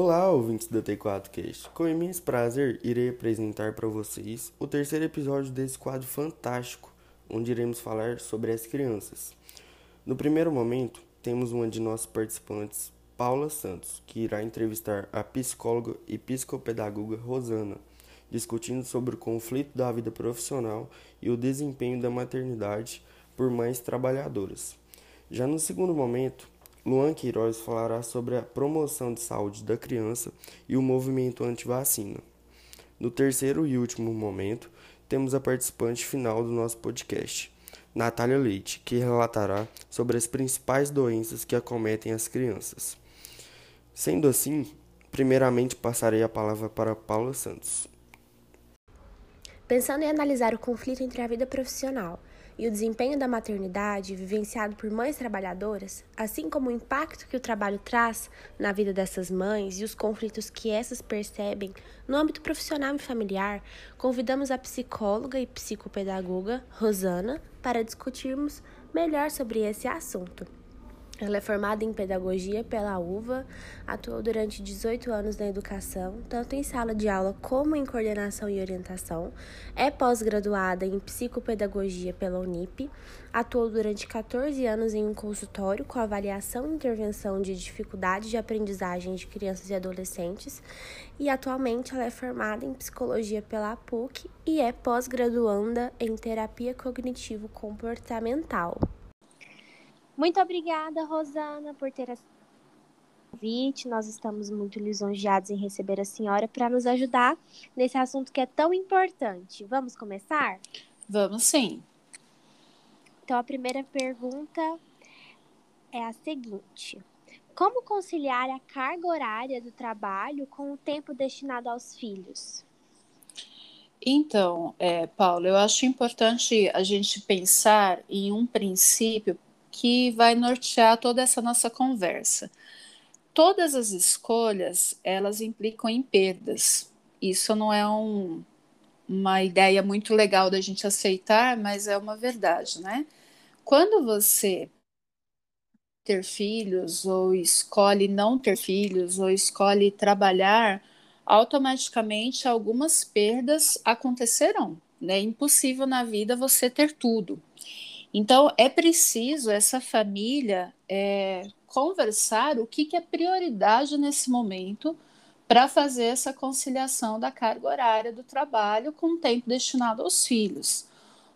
Olá, ouvintes da T4Cast. Com imenso prazer, irei apresentar para vocês o terceiro episódio desse quadro fantástico, onde iremos falar sobre as crianças. No primeiro momento, temos uma de nossas participantes, Paula Santos, que irá entrevistar a psicóloga e psicopedagoga Rosana, discutindo sobre o conflito da vida profissional e o desempenho da maternidade por mães trabalhadoras. Já no segundo momento, Luan Queiroz falará sobre a promoção de saúde da criança e o movimento anti-vacina. No terceiro e último momento, temos a participante final do nosso podcast, Natália Leite, que relatará sobre as principais doenças que acometem as crianças. Sendo assim, primeiramente passarei a palavra para Paula Santos. Pensando em analisar o conflito entre a vida profissional e o desempenho da maternidade vivenciado por mães trabalhadoras, assim como o impacto que o trabalho traz na vida dessas mães e os conflitos que essas percebem no âmbito profissional e familiar, convidamos a psicóloga e psicopedagoga Rosana para discutirmos melhor sobre esse assunto. Ela é formada em pedagogia pela UVA, atuou durante 18 anos na educação, tanto em sala de aula como em coordenação e orientação. É pós-graduada em psicopedagogia pela Unip, atuou durante 14 anos em um consultório com avaliação e intervenção de dificuldades de aprendizagem de crianças e adolescentes, e atualmente ela é formada em psicologia pela PUC e é pós-graduanda em terapia cognitivo-comportamental. Muito obrigada, Rosana, por ter aceito o convite. Nós estamos muito lisonjeados em receber a senhora para nos ajudar nesse assunto que é tão importante. Vamos começar? Vamos sim. Então, a primeira pergunta é a seguinte: Como conciliar a carga horária do trabalho com o tempo destinado aos filhos? Então, é, Paulo, eu acho importante a gente pensar em um princípio que vai nortear toda essa nossa conversa. Todas as escolhas, elas implicam em perdas. Isso não é um, uma ideia muito legal da gente aceitar, mas é uma verdade, né? Quando você ter filhos, ou escolhe não ter filhos, ou escolhe trabalhar, automaticamente algumas perdas acontecerão. Né? É impossível na vida você ter tudo. Então, é preciso essa família é, conversar o que, que é prioridade nesse momento para fazer essa conciliação da carga horária do trabalho com o tempo destinado aos filhos.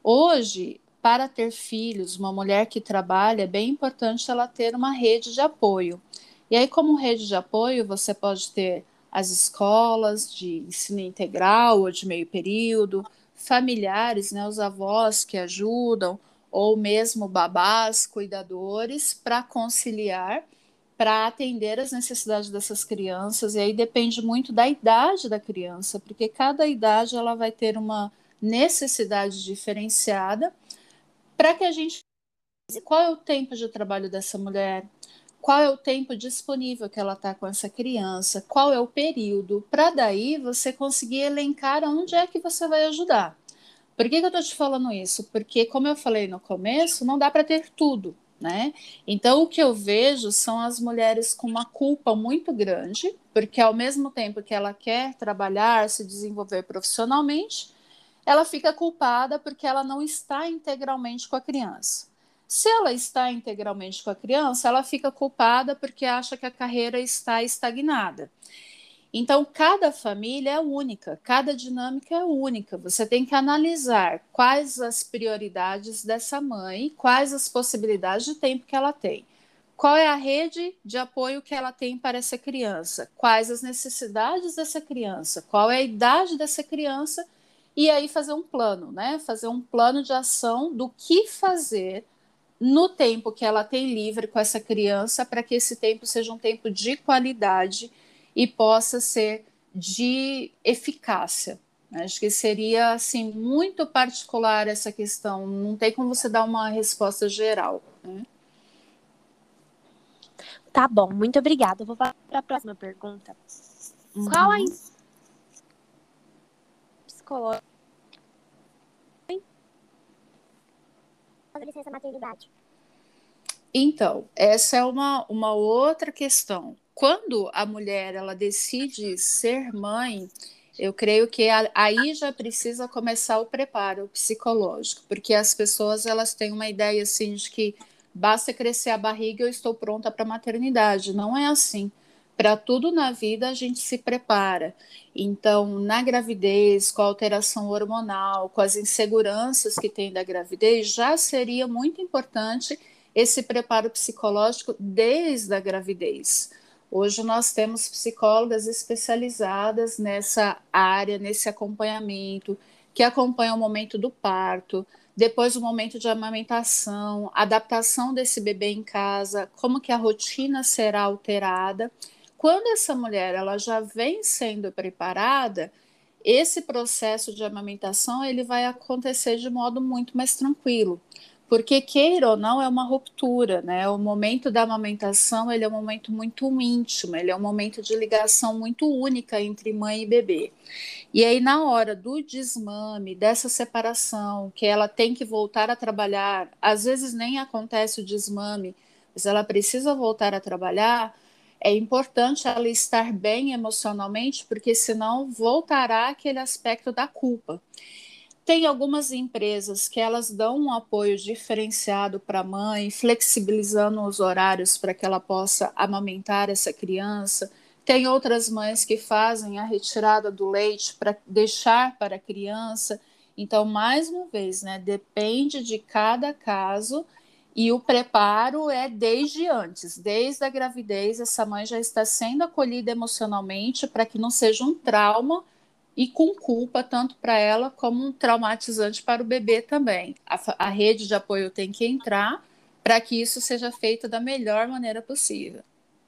Hoje, para ter filhos, uma mulher que trabalha, é bem importante ela ter uma rede de apoio. E aí, como rede de apoio, você pode ter as escolas de ensino integral ou de meio período, familiares, né, os avós que ajudam, ou mesmo babás, cuidadores, para conciliar, para atender as necessidades dessas crianças. E aí depende muito da idade da criança, porque cada idade ela vai ter uma necessidade diferenciada para que a gente qual é o tempo de trabalho dessa mulher, qual é o tempo disponível que ela está com essa criança, qual é o período, para daí você conseguir elencar onde é que você vai ajudar. Por que, que eu estou te falando isso? Porque, como eu falei no começo, não dá para ter tudo, né? Então, o que eu vejo são as mulheres com uma culpa muito grande, porque ao mesmo tempo que ela quer trabalhar, se desenvolver profissionalmente, ela fica culpada porque ela não está integralmente com a criança. Se ela está integralmente com a criança, ela fica culpada porque acha que a carreira está estagnada. Então, cada família é única, cada dinâmica é única. Você tem que analisar quais as prioridades dessa mãe, quais as possibilidades de tempo que ela tem. Qual é a rede de apoio que ela tem para essa criança? Quais as necessidades dessa criança? Qual é a idade dessa criança? E aí fazer um plano, né? Fazer um plano de ação do que fazer no tempo que ela tem livre com essa criança para que esse tempo seja um tempo de qualidade e possa ser de eficácia. Acho que seria assim muito particular essa questão. Não tem como você dar uma resposta geral. Né? Tá bom, muito obrigada. vou para a próxima pergunta. Uhum. Qual a psicóloga licença maternidade? Então, essa é uma, uma outra questão. Quando a mulher ela decide ser mãe, eu creio que aí já precisa começar o preparo psicológico, porque as pessoas elas têm uma ideia assim de que basta crescer a barriga eu estou pronta para a maternidade. Não é assim. Para tudo na vida a gente se prepara. Então, na gravidez, com a alteração hormonal, com as inseguranças que tem da gravidez, já seria muito importante esse preparo psicológico desde a gravidez. Hoje nós temos psicólogas especializadas nessa área, nesse acompanhamento, que acompanham o momento do parto, depois o momento de amamentação, adaptação desse bebê em casa, como que a rotina será alterada. Quando essa mulher ela já vem sendo preparada, esse processo de amamentação ele vai acontecer de modo muito mais tranquilo, porque queira ou não é uma ruptura, né? O momento da amamentação ele é um momento muito íntimo, ele é um momento de ligação muito única entre mãe e bebê. E aí na hora do desmame, dessa separação, que ela tem que voltar a trabalhar, às vezes nem acontece o desmame, mas ela precisa voltar a trabalhar é importante ela estar bem emocionalmente, porque senão voltará aquele aspecto da culpa. Tem algumas empresas que elas dão um apoio diferenciado para a mãe, flexibilizando os horários para que ela possa amamentar essa criança. Tem outras mães que fazem a retirada do leite para deixar para a criança. Então, mais uma vez, né, depende de cada caso e o preparo é desde antes, desde a gravidez, essa mãe já está sendo acolhida emocionalmente para que não seja um trauma e com culpa tanto para ela como um traumatizante para o bebê também. A, a rede de apoio tem que entrar para que isso seja feito da melhor maneira possível.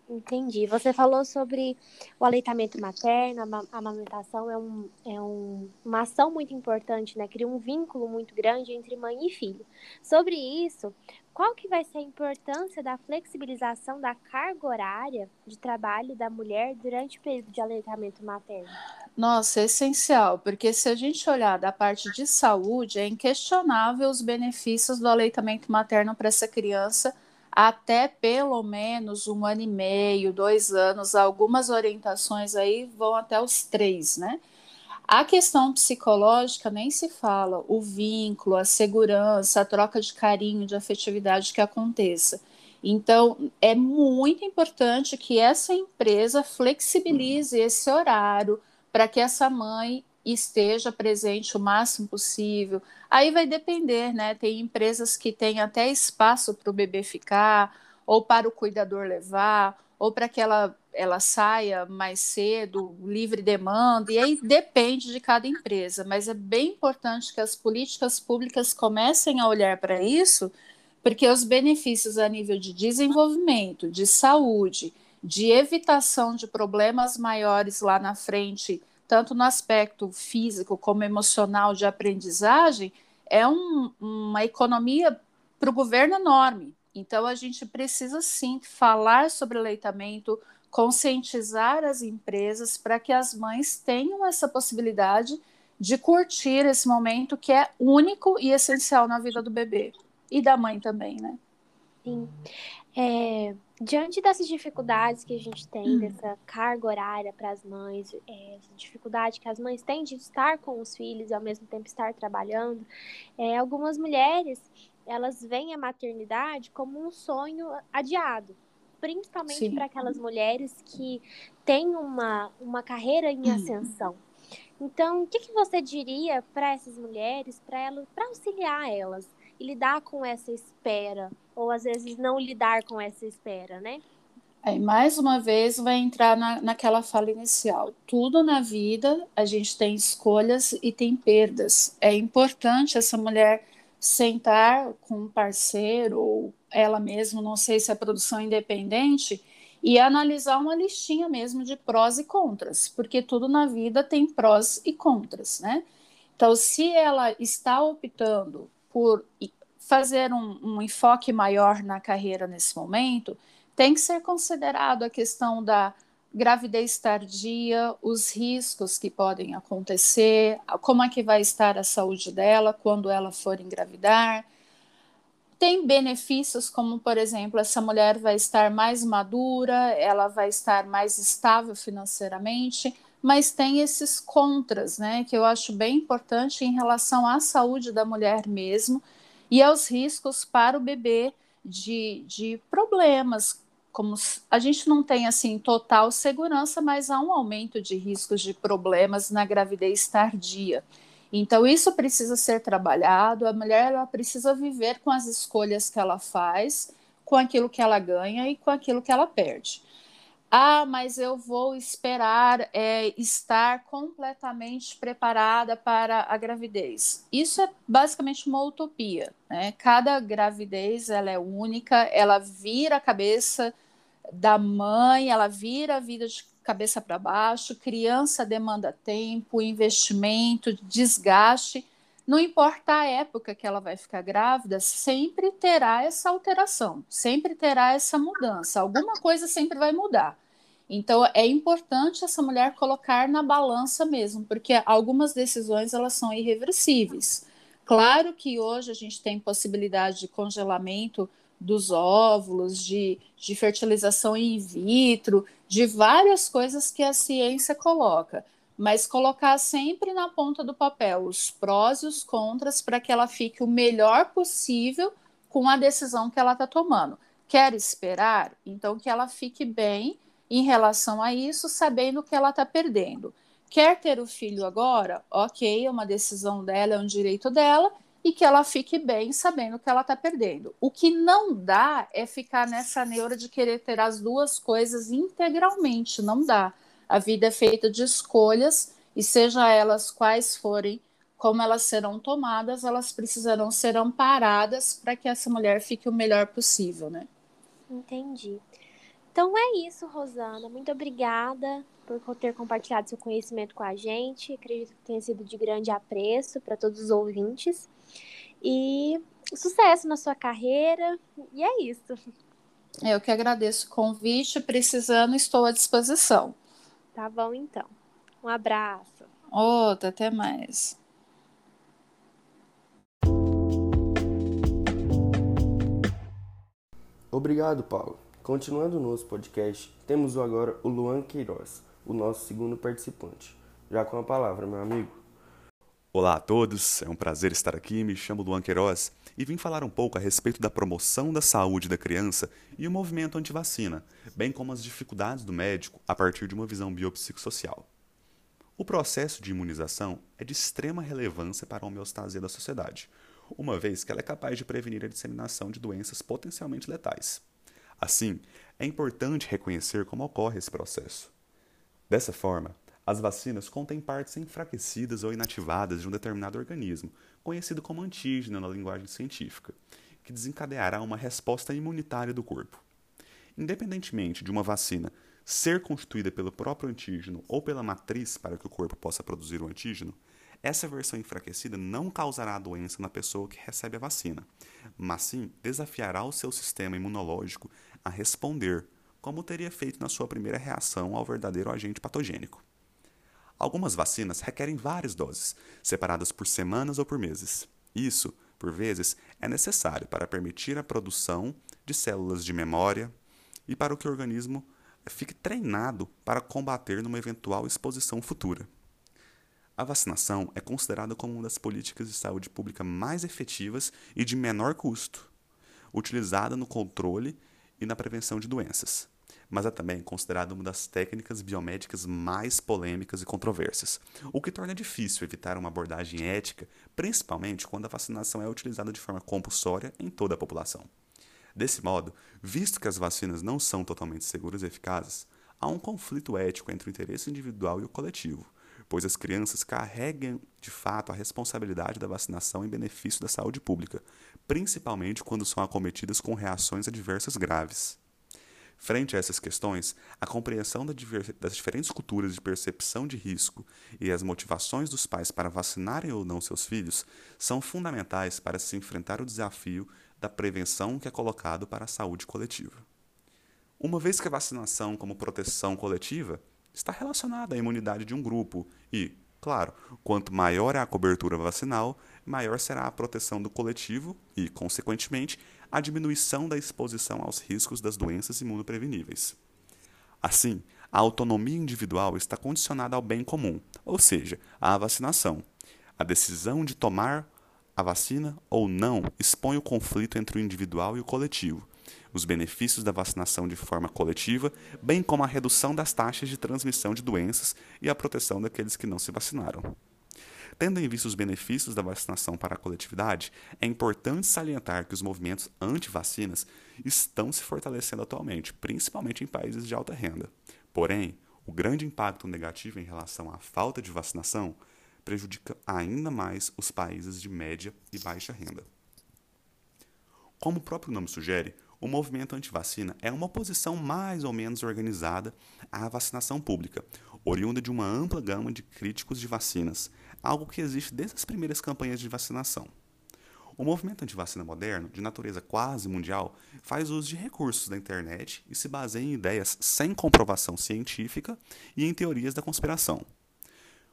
Entendi. Você falou sobre o aleitamento materno, a amamentação é, um, é um, uma ação muito importante, né? Cria um vínculo muito grande entre mãe e filho. Sobre isso, qual que vai ser a importância da flexibilização da carga horária de trabalho da mulher durante o período de aleitamento materno? Nossa, é essencial, porque se a gente olhar da parte de saúde, é inquestionável os benefícios do aleitamento materno para essa criança até pelo menos um ano e meio, dois anos, algumas orientações aí vão até os três, né? A questão psicológica nem se fala, o vínculo, a segurança, a troca de carinho, de afetividade que aconteça. Então, é muito importante que essa empresa flexibilize esse horário para que essa mãe esteja presente o máximo possível. Aí vai depender, né? Tem empresas que têm até espaço para o bebê ficar, ou para o cuidador levar, ou para que ela, ela saia mais cedo, livre demanda, e aí depende de cada empresa, mas é bem importante que as políticas públicas comecem a olhar para isso, porque os benefícios a nível de desenvolvimento, de saúde, de evitação de problemas maiores lá na frente, tanto no aspecto físico como emocional de aprendizagem, é um, uma economia para o governo enorme. Então, a gente precisa sim falar sobre aleitamento, conscientizar as empresas para que as mães tenham essa possibilidade de curtir esse momento que é único e essencial na vida do bebê e da mãe também, né? Sim. É, diante dessas dificuldades que a gente tem, hum. dessa carga horária para as mães, é, essa dificuldade que as mães têm de estar com os filhos e ao mesmo tempo estar trabalhando, é, algumas mulheres elas veem a maternidade como um sonho adiado, principalmente para aquelas mulheres que têm uma, uma carreira em hum. ascensão. Então, o que, que você diria para essas mulheres, para auxiliar elas e lidar com essa espera, ou às vezes não lidar com essa espera, né? Aí, mais uma vez, vai entrar na, naquela fala inicial. Tudo na vida a gente tem escolhas e tem perdas. É importante essa mulher sentar com um parceiro ou ela mesma, não sei se é produção independente, e analisar uma listinha mesmo de prós e contras, porque tudo na vida tem prós e contras, né? Então, se ela está optando por fazer um, um enfoque maior na carreira nesse momento, tem que ser considerado a questão da gravidez tardia, os riscos que podem acontecer, como é que vai estar a saúde dela quando ela for engravidar, tem benefícios, como, por exemplo, essa mulher vai estar mais madura, ela vai estar mais estável financeiramente, mas tem esses contras, né, que eu acho bem importante em relação à saúde da mulher mesmo e aos riscos para o bebê de, de problemas, como a gente não tem assim total segurança, mas há um aumento de riscos de problemas na gravidez tardia. Então, isso precisa ser trabalhado. A mulher ela precisa viver com as escolhas que ela faz, com aquilo que ela ganha e com aquilo que ela perde. Ah, mas eu vou esperar é, estar completamente preparada para a gravidez. Isso é basicamente uma utopia. Né? Cada gravidez ela é única, ela vira a cabeça da mãe, ela vira a vida de cabeça para baixo, criança demanda tempo, investimento, desgaste. Não importa a época que ela vai ficar grávida, sempre terá essa alteração, sempre terá essa mudança. Alguma coisa sempre vai mudar. Então é importante essa mulher colocar na balança mesmo, porque algumas decisões elas são irreversíveis. Claro que hoje a gente tem possibilidade de congelamento dos óvulos, de, de fertilização in vitro, de várias coisas que a ciência coloca, mas colocar sempre na ponta do papel os prós e os contras para que ela fique o melhor possível com a decisão que ela está tomando. Quer esperar? Então que ela fique bem em relação a isso, sabendo que ela está perdendo. Quer ter o filho agora? Ok, é uma decisão dela, é um direito dela, e que ela fique bem sabendo que ela está perdendo. O que não dá é ficar nessa neura de querer ter as duas coisas integralmente, não dá. A vida é feita de escolhas e seja elas quais forem, como elas serão tomadas, elas precisarão ser amparadas para que essa mulher fique o melhor possível, né? Entendi. Então é isso, Rosana. Muito obrigada por ter compartilhado seu conhecimento com a gente. Acredito que tenha sido de grande apreço para todos os ouvintes. E sucesso na sua carreira. E é isso. Eu que agradeço o convite. Precisando, estou à disposição. Tá bom, então. Um abraço. Outra, até mais. Obrigado, Paulo. Continuando o nosso podcast, temos agora o Luan Queiroz, o nosso segundo participante. Já com a palavra, meu amigo. Olá a todos, é um prazer estar aqui. Me chamo Luan Queiroz e vim falar um pouco a respeito da promoção da saúde da criança e o movimento antivacina, bem como as dificuldades do médico a partir de uma visão biopsicossocial. O processo de imunização é de extrema relevância para a homeostasia da sociedade, uma vez que ela é capaz de prevenir a disseminação de doenças potencialmente letais. Assim, é importante reconhecer como ocorre esse processo. Dessa forma, as vacinas contêm partes enfraquecidas ou inativadas de um determinado organismo, conhecido como antígeno na linguagem científica, que desencadeará uma resposta imunitária do corpo. Independentemente de uma vacina ser constituída pelo próprio antígeno ou pela matriz para que o corpo possa produzir o antígeno, essa versão enfraquecida não causará doença na pessoa que recebe a vacina, mas sim desafiará o seu sistema imunológico a responder, como teria feito na sua primeira reação ao verdadeiro agente patogênico. Algumas vacinas requerem várias doses, separadas por semanas ou por meses. Isso, por vezes, é necessário para permitir a produção de células de memória e para que o organismo fique treinado para combater numa eventual exposição futura. A vacinação é considerada como uma das políticas de saúde pública mais efetivas e de menor custo, utilizada no controle e na prevenção de doenças mas é também considerada uma das técnicas biomédicas mais polêmicas e controversas, o que torna difícil evitar uma abordagem ética, principalmente quando a vacinação é utilizada de forma compulsória em toda a população. Desse modo, visto que as vacinas não são totalmente seguras e eficazes, há um conflito ético entre o interesse individual e o coletivo, pois as crianças carregam de fato a responsabilidade da vacinação em benefício da saúde pública, principalmente quando são acometidas com reações adversas graves. Frente a essas questões, a compreensão das diferentes culturas de percepção de risco e as motivações dos pais para vacinarem ou não seus filhos são fundamentais para se enfrentar o desafio da prevenção que é colocado para a saúde coletiva. Uma vez que a vacinação como proteção coletiva está relacionada à imunidade de um grupo e, Claro, quanto maior é a cobertura vacinal, maior será a proteção do coletivo e, consequentemente, a diminuição da exposição aos riscos das doenças imunopreveníveis. Assim, a autonomia individual está condicionada ao bem comum, ou seja, à vacinação. A decisão de tomar a vacina ou não expõe o conflito entre o individual e o coletivo, os benefícios da vacinação de forma coletiva, bem como a redução das taxas de transmissão de doenças e a proteção daqueles que não se vacinaram. Tendo em vista os benefícios da vacinação para a coletividade, é importante salientar que os movimentos anti-vacinas estão se fortalecendo atualmente, principalmente em países de alta renda. Porém, o grande impacto negativo em relação à falta de vacinação prejudica ainda mais os países de média e baixa renda. Como o próprio nome sugere, o movimento anti-vacina é uma oposição mais ou menos organizada à vacinação pública, oriunda de uma ampla gama de críticos de vacinas, algo que existe desde as primeiras campanhas de vacinação. O movimento anti-vacina moderno, de natureza quase mundial, faz uso de recursos da internet e se baseia em ideias sem comprovação científica e em teorias da conspiração.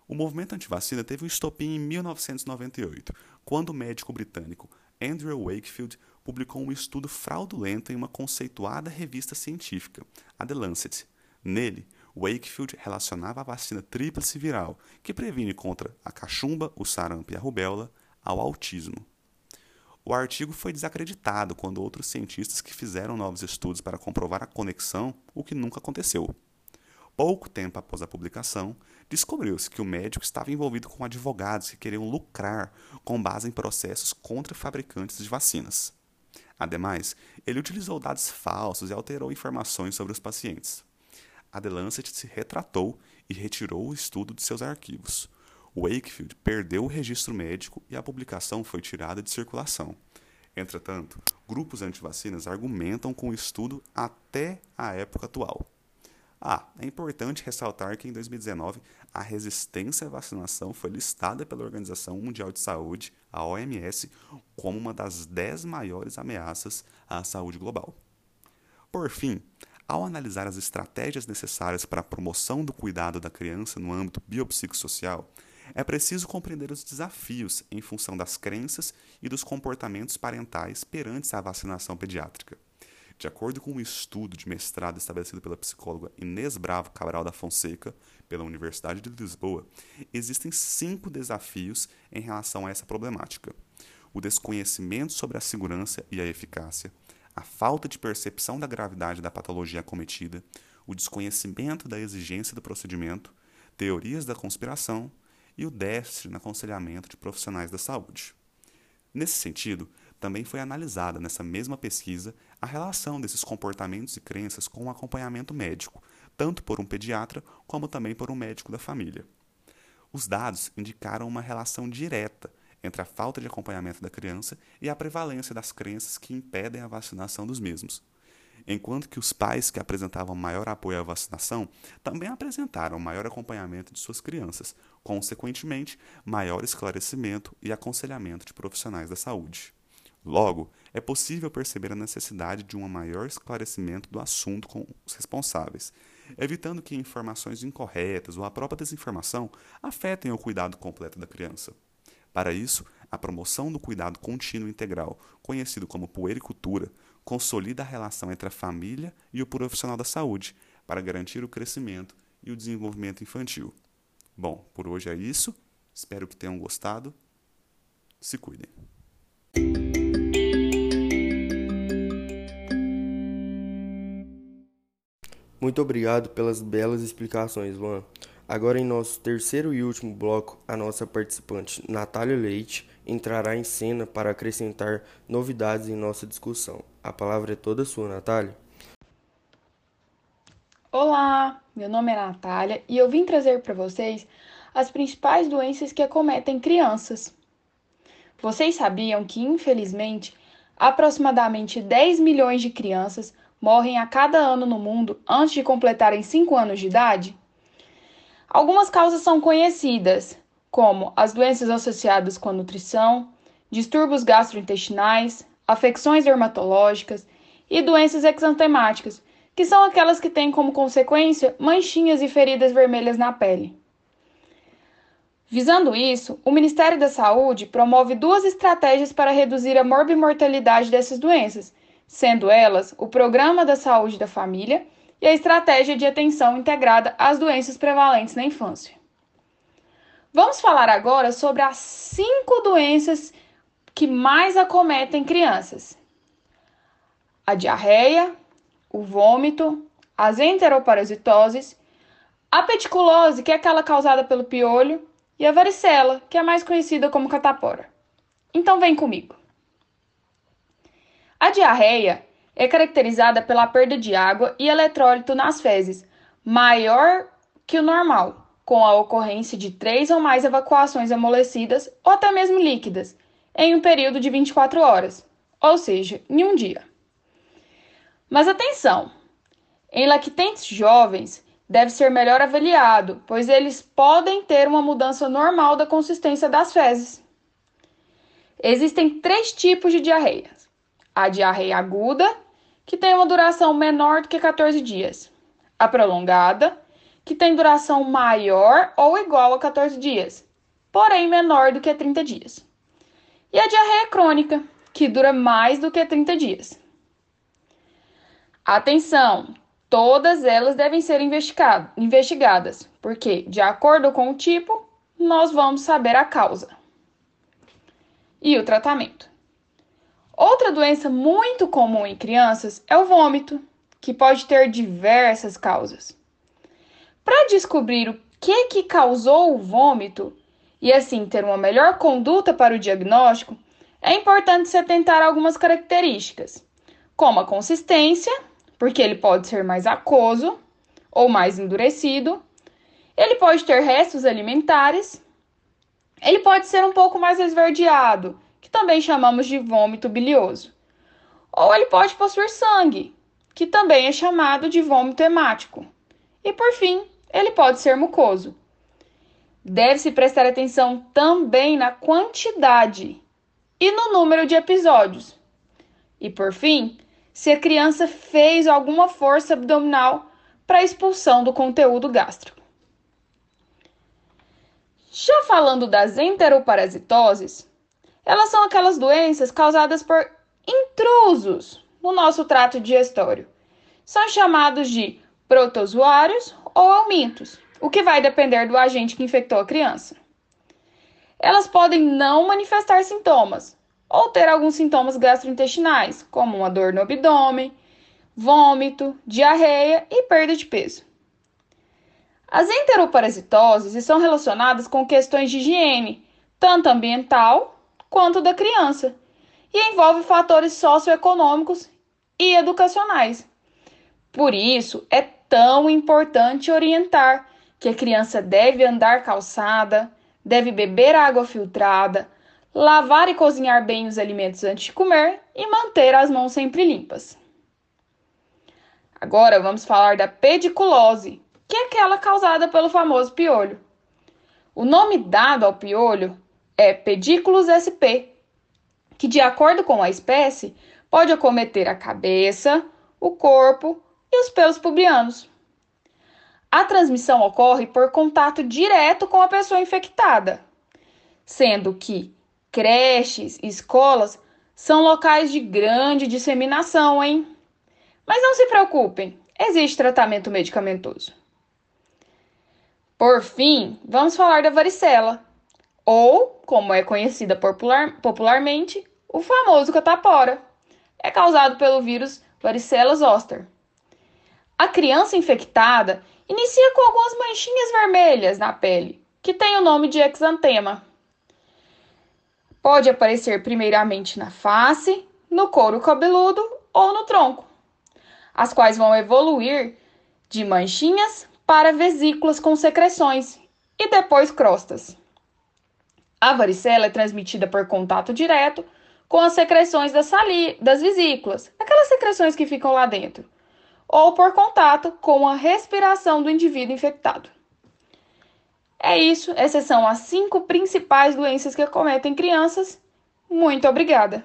O movimento anti-vacina teve um estopim em 1998, quando o médico britânico Andrew Wakefield publicou um estudo fraudulento em uma conceituada revista científica, a The Lancet. Nele, Wakefield relacionava a vacina tríplice viral, que previne contra a cachumba, o sarampo e a rubéola, ao autismo. O artigo foi desacreditado quando outros cientistas que fizeram novos estudos para comprovar a conexão, o que nunca aconteceu. Pouco tempo após a publicação, descobriu-se que o médico estava envolvido com advogados que queriam lucrar com base em processos contra fabricantes de vacinas. Ademais, ele utilizou dados falsos e alterou informações sobre os pacientes. A The Lancet se retratou e retirou o estudo de seus arquivos. Wakefield perdeu o registro médico e a publicação foi tirada de circulação. Entretanto, grupos antivacinas argumentam com o estudo até a época atual. Ah, é importante ressaltar que em 2019 a resistência à vacinação foi listada pela Organização Mundial de Saúde, a OMS, como uma das dez maiores ameaças à saúde global. Por fim, ao analisar as estratégias necessárias para a promoção do cuidado da criança no âmbito biopsicossocial, é preciso compreender os desafios em função das crenças e dos comportamentos parentais perante a vacinação pediátrica. De acordo com um estudo de mestrado estabelecido pela psicóloga Inês Bravo Cabral da Fonseca, pela Universidade de Lisboa, existem cinco desafios em relação a essa problemática: o desconhecimento sobre a segurança e a eficácia, a falta de percepção da gravidade da patologia acometida, o desconhecimento da exigência do procedimento, teorias da conspiração e o déficit no aconselhamento de profissionais da saúde. Nesse sentido, também foi analisada nessa mesma pesquisa a relação desses comportamentos e crenças com o acompanhamento médico, tanto por um pediatra como também por um médico da família. Os dados indicaram uma relação direta entre a falta de acompanhamento da criança e a prevalência das crenças que impedem a vacinação dos mesmos. Enquanto que os pais que apresentavam maior apoio à vacinação também apresentaram maior acompanhamento de suas crianças, consequentemente, maior esclarecimento e aconselhamento de profissionais da saúde. Logo, é possível perceber a necessidade de um maior esclarecimento do assunto com os responsáveis, evitando que informações incorretas ou a própria desinformação afetem o cuidado completo da criança. Para isso, a promoção do cuidado contínuo integral, conhecido como puericultura, consolida a relação entre a família e o profissional da saúde para garantir o crescimento e o desenvolvimento infantil. Bom, por hoje é isso. Espero que tenham gostado. Se cuidem. Muito obrigado pelas belas explicações, Luan. Agora, em nosso terceiro e último bloco, a nossa participante Natália Leite entrará em cena para acrescentar novidades em nossa discussão. A palavra é toda sua, Natália. Olá, meu nome é Natália e eu vim trazer para vocês as principais doenças que acometem crianças. Vocês sabiam que, infelizmente, aproximadamente 10 milhões de crianças morrem a cada ano no mundo antes de completarem 5 anos de idade? Algumas causas são conhecidas, como as doenças associadas com a nutrição, distúrbios gastrointestinais, afecções dermatológicas e doenças exantemáticas, que são aquelas que têm como consequência manchinhas e feridas vermelhas na pele. Visando isso, o Ministério da Saúde promove duas estratégias para reduzir a morbimortalidade dessas doenças, sendo elas o Programa da Saúde da Família e a Estratégia de Atenção Integrada às Doenças Prevalentes na Infância. Vamos falar agora sobre as cinco doenças que mais acometem crianças: a diarreia, o vômito, as enteroparasitoses, a peticulose, que é aquela causada pelo piolho, e a varicela, que é mais conhecida como catapora. Então vem comigo. A diarreia é caracterizada pela perda de água e eletrólito nas fezes, maior que o normal, com a ocorrência de três ou mais evacuações amolecidas ou até mesmo líquidas, em um período de 24 horas, ou seja, em um dia. Mas atenção! Em lactentes jovens, deve ser melhor avaliado, pois eles podem ter uma mudança normal da consistência das fezes. Existem três tipos de diarreia: a diarreia aguda, que tem uma duração menor do que 14 dias, a prolongada, que tem duração maior ou igual a 14 dias, porém menor do que 30 dias, e a diarreia crônica, que dura mais do que 30 dias. Atenção! todas elas devem ser investigadas, porque, de acordo com o tipo, nós vamos saber a causa. E o tratamento. Outra doença muito comum em crianças é o vômito, que pode ter diversas causas. Para descobrir o que, que causou o vômito e assim ter uma melhor conduta para o diagnóstico, é importante se atentar a algumas características, como a consistência porque ele pode ser mais aquoso ou mais endurecido. Ele pode ter restos alimentares. Ele pode ser um pouco mais esverdeado, que também chamamos de vômito bilioso. Ou ele pode possuir sangue, que também é chamado de vômito hemático. E por fim, ele pode ser mucoso. Deve-se prestar atenção também na quantidade e no número de episódios. E por fim, se a criança fez alguma força abdominal para expulsão do conteúdo gástrico. Já falando das enteroparasitoses, elas são aquelas doenças causadas por intrusos no nosso trato digestório. São chamados de protozoários ou aumintos, o que vai depender do agente que infectou a criança. Elas podem não manifestar sintomas, ou ter alguns sintomas gastrointestinais, como uma dor no abdômen, vômito, diarreia e perda de peso. As enteroparasitoses estão relacionadas com questões de higiene, tanto ambiental quanto da criança, e envolve fatores socioeconômicos e educacionais. Por isso, é tão importante orientar que a criança deve andar calçada, deve beber água filtrada, lavar e cozinhar bem os alimentos antes de comer e manter as mãos sempre limpas. Agora vamos falar da pediculose, que é aquela causada pelo famoso piolho. O nome dado ao piolho é Pediculus sp, que de acordo com a espécie pode acometer a cabeça, o corpo e os pelos pubianos. A transmissão ocorre por contato direto com a pessoa infectada, sendo que creches, escolas são locais de grande disseminação, hein? Mas não se preocupem, existe tratamento medicamentoso. Por fim, vamos falar da varicela, ou, como é conhecida popular, popularmente, o famoso catapora. É causado pelo vírus varicela zoster. A criança infectada inicia com algumas manchinhas vermelhas na pele, que tem o nome de exantema. Pode aparecer primeiramente na face, no couro cabeludo ou no tronco, as quais vão evoluir de manchinhas para vesículas com secreções e depois crostas. A varicela é transmitida por contato direto com as secreções das, sali das vesículas, aquelas secreções que ficam lá dentro, ou por contato com a respiração do indivíduo infectado. É isso, essas são as cinco principais doenças que acometem crianças. Muito obrigada!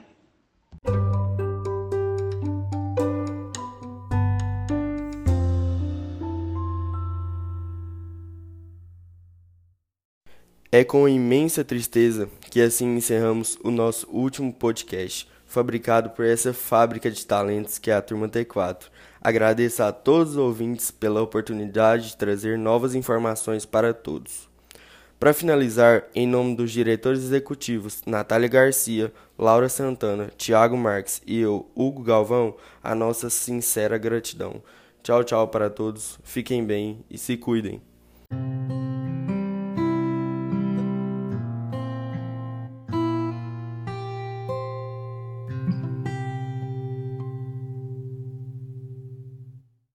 É com imensa tristeza que assim encerramos o nosso último podcast, fabricado por essa fábrica de talentos que é a Turma T4. Agradeço a todos os ouvintes pela oportunidade de trazer novas informações para todos. Para finalizar, em nome dos diretores executivos Natália Garcia, Laura Santana, Tiago Marques e eu, Hugo Galvão, a nossa sincera gratidão. Tchau, tchau para todos, fiquem bem e se cuidem.